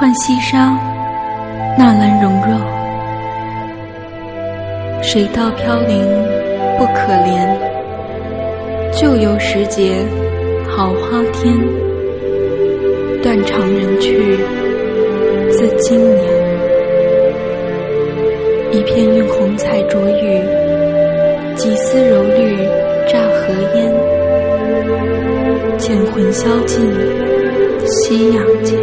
浣溪沙，纳兰容若。水到飘零不可怜，旧游时节好花天。断肠人去自今年。一片晕红彩灼玉，几丝柔绿乍和烟。剑魂销尽夕阳间。